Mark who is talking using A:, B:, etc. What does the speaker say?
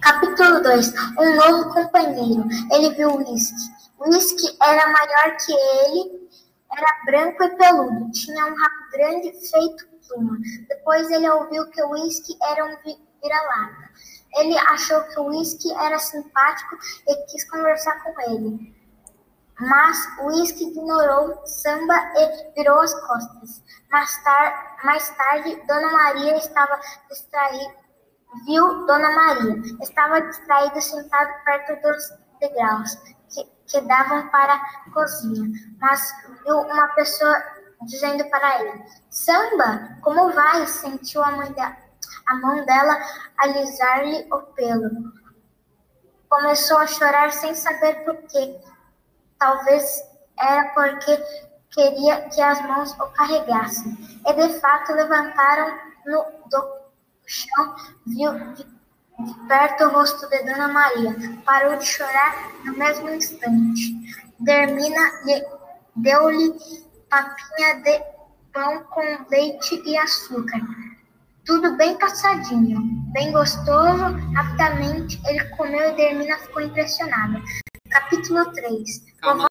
A: Capítulo 2 Um novo companheiro. Ele viu Whisky. Whisky era maior que ele, era branco e peludo, tinha um rabo grande feito pluma. Depois ele ouviu que o Whisky era um vira-lata. Ele achou que o Whisky era simpático e quis conversar com ele. Mas o Whisky ignorou Samba e virou as costas. Mais, tar mais tarde, Dona Maria estava distraída. Viu Dona Maria. Estava distraída sentado perto dos degraus que, que davam para a cozinha. Mas viu uma pessoa dizendo para ele: Samba, como vai? Sentiu a, mãe de, a mão dela alisar-lhe o pelo. Começou a chorar sem saber por quê. Talvez era porque queria que as mãos o carregassem. E de fato levantaram no do chão, viu de, de perto o rosto de Dona Maria. Parou de chorar no mesmo instante. Dermina deu-lhe papinha de pão com leite e açúcar. Tudo bem passadinho, bem gostoso. Rapidamente ele comeu e Dermina ficou impressionada. Capítulo 3.
B: Calma.